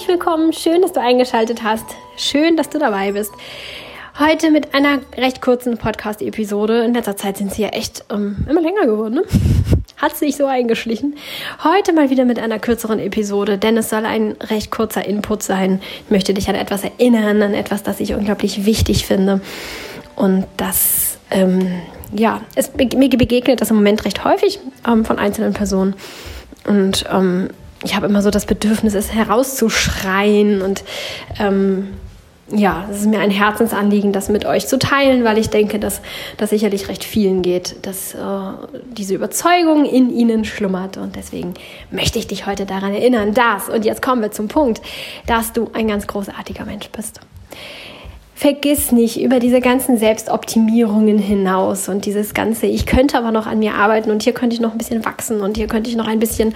herzlich willkommen. Schön, dass du eingeschaltet hast. Schön, dass du dabei bist. Heute mit einer recht kurzen Podcast-Episode. In letzter Zeit sind sie ja echt ähm, immer länger geworden. Ne? Hat sich so eingeschlichen. Heute mal wieder mit einer kürzeren Episode, denn es soll ein recht kurzer Input sein. Ich möchte dich an etwas erinnern, an etwas, das ich unglaublich wichtig finde. Und das, ähm, ja, es, mir begegnet das im Moment recht häufig ähm, von einzelnen Personen. Und ähm, ich habe immer so das Bedürfnis, es herauszuschreien und ähm, ja, es ist mir ein Herzensanliegen, das mit euch zu teilen, weil ich denke, dass das sicherlich recht vielen geht, dass äh, diese Überzeugung in ihnen schlummert. Und deswegen möchte ich dich heute daran erinnern, dass, und jetzt kommen wir zum Punkt, dass du ein ganz großartiger Mensch bist. Vergiss nicht über diese ganzen Selbstoptimierungen hinaus und dieses ganze, ich könnte aber noch an mir arbeiten und hier könnte ich noch ein bisschen wachsen und hier könnte ich noch ein bisschen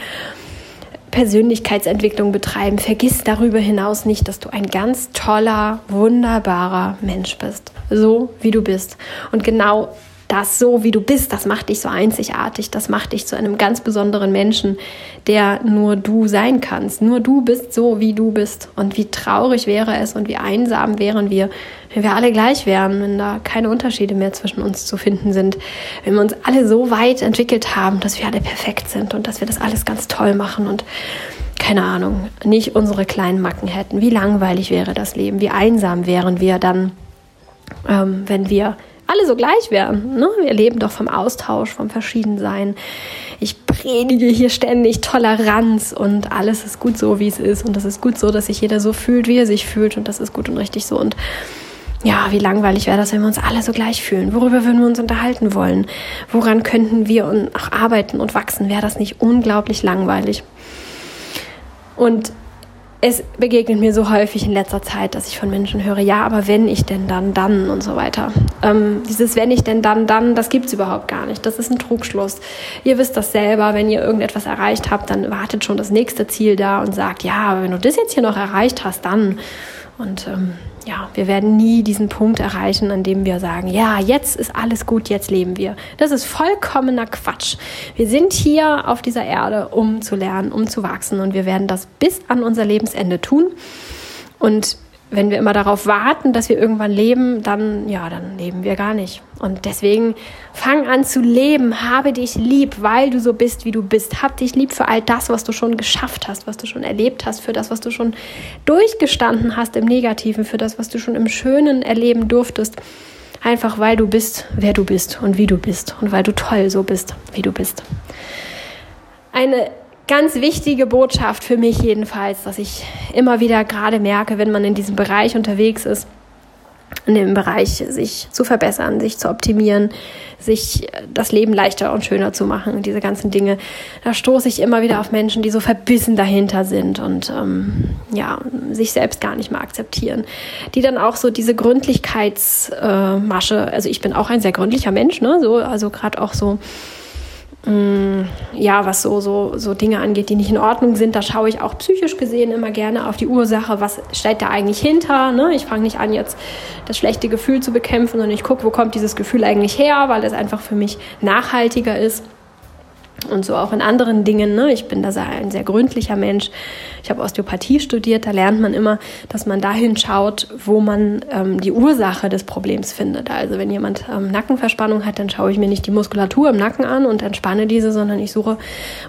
Persönlichkeitsentwicklung betreiben, vergiss darüber hinaus nicht, dass du ein ganz toller, wunderbarer Mensch bist. So wie du bist. Und genau das so, wie du bist, das macht dich so einzigartig, das macht dich zu einem ganz besonderen Menschen, der nur du sein kannst. Nur du bist so, wie du bist. Und wie traurig wäre es und wie einsam wären wir, wenn wir alle gleich wären, wenn da keine Unterschiede mehr zwischen uns zu finden sind, wenn wir uns alle so weit entwickelt haben, dass wir alle perfekt sind und dass wir das alles ganz toll machen und keine Ahnung, nicht unsere kleinen Macken hätten. Wie langweilig wäre das Leben, wie einsam wären wir dann, ähm, wenn wir alle so gleich wären. Ne? Wir leben doch vom Austausch, vom Verschiedensein. Ich predige hier ständig Toleranz und alles ist gut so, wie es ist. Und das ist gut so, dass sich jeder so fühlt, wie er sich fühlt. Und das ist gut und richtig so. Und ja, wie langweilig wäre das, wenn wir uns alle so gleich fühlen? Worüber würden wir uns unterhalten wollen? Woran könnten wir auch arbeiten und wachsen? Wäre das nicht unglaublich langweilig? Und es begegnet mir so häufig in letzter Zeit, dass ich von Menschen höre, ja, aber wenn ich denn dann, dann und so weiter. Ähm, dieses wenn ich denn dann, dann, das gibt's überhaupt gar nicht. Das ist ein Trugschluss. Ihr wisst das selber, wenn ihr irgendetwas erreicht habt, dann wartet schon das nächste Ziel da und sagt, ja, wenn du das jetzt hier noch erreicht hast, dann. Und ähm, ja, wir werden nie diesen Punkt erreichen, an dem wir sagen, ja, jetzt ist alles gut, jetzt leben wir. Das ist vollkommener Quatsch. Wir sind hier auf dieser Erde, um zu lernen, um zu wachsen und wir werden das bis an unser Lebensende tun. Und wenn wir immer darauf warten, dass wir irgendwann leben, dann, ja, dann leben wir gar nicht. Und deswegen fang an zu leben, habe dich lieb, weil du so bist, wie du bist. Hab dich lieb für all das, was du schon geschafft hast, was du schon erlebt hast, für das, was du schon durchgestanden hast im Negativen, für das, was du schon im Schönen erleben durftest. Einfach weil du bist, wer du bist und wie du bist und weil du toll so bist, wie du bist. Eine ganz wichtige Botschaft für mich jedenfalls, dass ich immer wieder gerade merke, wenn man in diesem Bereich unterwegs ist, in dem Bereich sich zu verbessern, sich zu optimieren, sich das Leben leichter und schöner zu machen, diese ganzen Dinge. Da stoße ich immer wieder auf Menschen, die so verbissen dahinter sind und ähm, ja, sich selbst gar nicht mehr akzeptieren. Die dann auch so diese Gründlichkeitsmasche, äh, also ich bin auch ein sehr gründlicher Mensch, ne? So, also gerade auch so ja, was so, so, so Dinge angeht, die nicht in Ordnung sind, da schaue ich auch psychisch gesehen immer gerne auf die Ursache, was steht da eigentlich hinter. Ne? Ich fange nicht an, jetzt das schlechte Gefühl zu bekämpfen, sondern ich gucke, wo kommt dieses Gefühl eigentlich her, weil es einfach für mich nachhaltiger ist. Und so auch in anderen Dingen. Ne? Ich bin da ein sehr gründlicher Mensch. Ich habe Osteopathie studiert. Da lernt man immer, dass man dahin schaut, wo man ähm, die Ursache des Problems findet. Also wenn jemand ähm, Nackenverspannung hat, dann schaue ich mir nicht die Muskulatur im Nacken an und entspanne diese, sondern ich suche,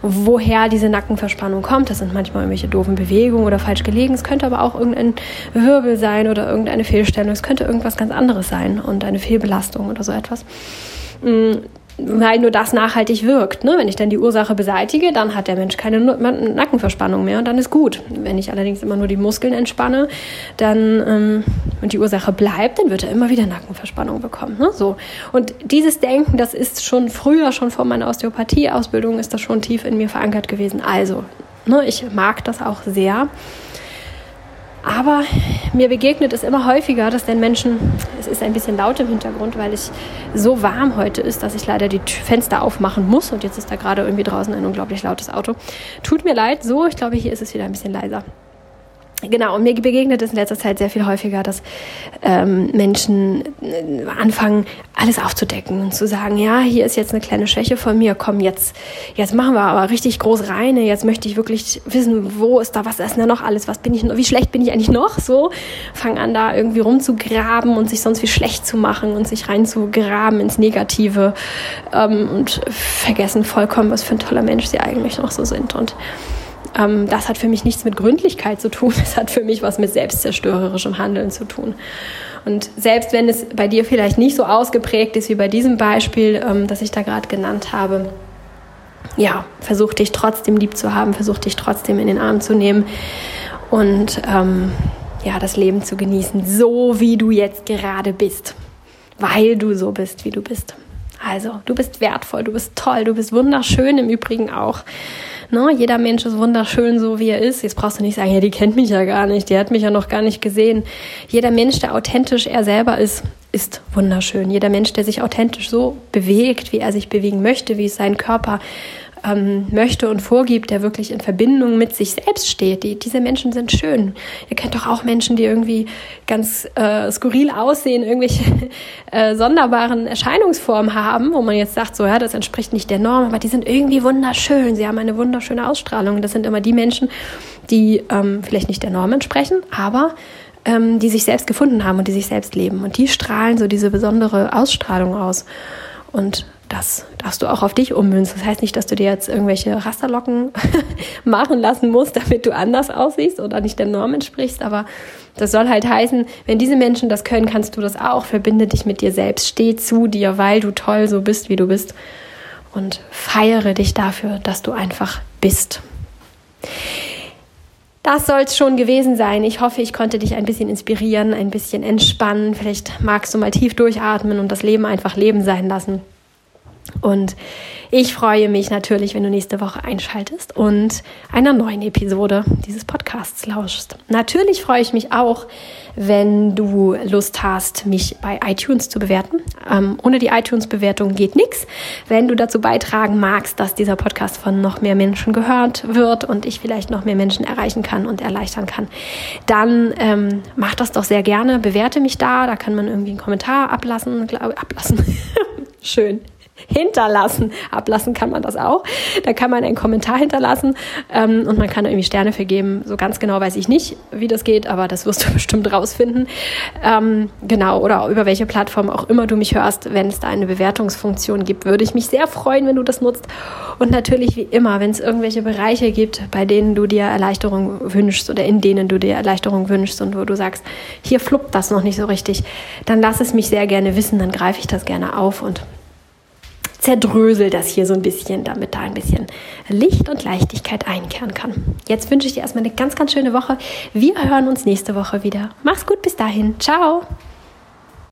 woher diese Nackenverspannung kommt. Das sind manchmal irgendwelche doofen Bewegungen oder falsch gelegen. Es könnte aber auch irgendein Wirbel sein oder irgendeine Fehlstellung. Es könnte irgendwas ganz anderes sein und eine Fehlbelastung oder so etwas mm, weil nur das nachhaltig wirkt. Ne? Wenn ich dann die Ursache beseitige, dann hat der Mensch keine Nackenverspannung mehr und dann ist gut. Wenn ich allerdings immer nur die Muskeln entspanne, dann ähm, und die Ursache bleibt, dann wird er immer wieder Nackenverspannung bekommen. Ne? So und dieses Denken, das ist schon früher, schon vor meiner Osteopathie-Ausbildung, ist das schon tief in mir verankert gewesen. Also, ne, ich mag das auch sehr. Aber mir begegnet es immer häufiger, dass den Menschen, es ist ein bisschen laut im Hintergrund, weil es so warm heute ist, dass ich leider die Fenster aufmachen muss. Und jetzt ist da gerade irgendwie draußen ein unglaublich lautes Auto. Tut mir leid, so, ich glaube, hier ist es wieder ein bisschen leiser. Genau, und mir begegnet es in letzter Zeit sehr viel häufiger, dass ähm, Menschen äh, anfangen, alles aufzudecken und zu sagen, ja, hier ist jetzt eine kleine Schwäche von mir, komm, jetzt, jetzt machen wir aber richtig groß reine, jetzt möchte ich wirklich wissen, wo ist da, was ist da noch alles, was bin ich, wie schlecht bin ich eigentlich noch, so, fangen an da irgendwie rumzugraben und sich sonst wie schlecht zu machen und sich reinzugraben ins Negative ähm, und vergessen vollkommen, was für ein toller Mensch sie eigentlich noch so sind und ähm, das hat für mich nichts mit Gründlichkeit zu tun, das hat für mich was mit selbstzerstörerischem Handeln zu tun. Und selbst wenn es bei dir vielleicht nicht so ausgeprägt ist wie bei diesem Beispiel, ähm, das ich da gerade genannt habe, ja, versuch dich trotzdem lieb zu haben, versuch dich trotzdem in den Arm zu nehmen und ähm, ja, das Leben zu genießen, so wie du jetzt gerade bist, weil du so bist, wie du bist. Also, du bist wertvoll, du bist toll, du bist wunderschön im Übrigen auch. Ne? Jeder Mensch ist wunderschön, so wie er ist. Jetzt brauchst du nicht sagen, ja, die kennt mich ja gar nicht, die hat mich ja noch gar nicht gesehen. Jeder Mensch, der authentisch er selber ist, ist wunderschön. Jeder Mensch, der sich authentisch so bewegt, wie er sich bewegen möchte, wie es sein Körper ähm, möchte und vorgibt, der wirklich in Verbindung mit sich selbst steht. Die, diese Menschen sind schön. Ihr kennt doch auch Menschen, die irgendwie ganz äh, skurril aussehen, irgendwelche äh, sonderbaren Erscheinungsformen haben, wo man jetzt sagt, so ja, das entspricht nicht der Norm, aber die sind irgendwie wunderschön. Sie haben eine wunderschöne Ausstrahlung. Das sind immer die Menschen, die ähm, vielleicht nicht der Norm entsprechen, aber ähm, die sich selbst gefunden haben und die sich selbst leben. Und die strahlen so diese besondere Ausstrahlung aus. Und das darfst du auch auf dich ummünzen. Das heißt nicht, dass du dir jetzt irgendwelche Rasterlocken machen lassen musst, damit du anders aussiehst oder nicht der Norm entsprichst. Aber das soll halt heißen, wenn diese Menschen das können, kannst du das auch. Verbinde dich mit dir selbst. Steh zu dir, weil du toll so bist, wie du bist. Und feiere dich dafür, dass du einfach bist. Das soll es schon gewesen sein. Ich hoffe, ich konnte dich ein bisschen inspirieren, ein bisschen entspannen. Vielleicht magst du mal tief durchatmen und das Leben einfach leben sein lassen. Und ich freue mich natürlich, wenn du nächste Woche einschaltest und einer neuen Episode dieses Podcasts lauschst. Natürlich freue ich mich auch, wenn du Lust hast, mich bei iTunes zu bewerten. Ähm, ohne die iTunes-Bewertung geht nichts. Wenn du dazu beitragen magst, dass dieser Podcast von noch mehr Menschen gehört wird und ich vielleicht noch mehr Menschen erreichen kann und erleichtern kann, dann ähm, mach das doch sehr gerne. Bewerte mich da. Da kann man irgendwie einen Kommentar ablassen. Glaub, ablassen. Schön hinterlassen. Ablassen kann man das auch. Da kann man einen Kommentar hinterlassen ähm, und man kann irgendwie Sterne vergeben. So ganz genau weiß ich nicht, wie das geht, aber das wirst du bestimmt rausfinden. Ähm, genau, oder über welche Plattform auch immer du mich hörst, wenn es da eine Bewertungsfunktion gibt, würde ich mich sehr freuen, wenn du das nutzt. Und natürlich wie immer, wenn es irgendwelche Bereiche gibt, bei denen du dir Erleichterung wünschst oder in denen du dir Erleichterung wünschst und wo du sagst, hier fluppt das noch nicht so richtig, dann lass es mich sehr gerne wissen, dann greife ich das gerne auf und zerdrösel das hier so ein bisschen, damit da ein bisschen Licht und Leichtigkeit einkehren kann. Jetzt wünsche ich dir erstmal eine ganz, ganz schöne Woche. Wir hören uns nächste Woche wieder. Mach's gut, bis dahin. Ciao.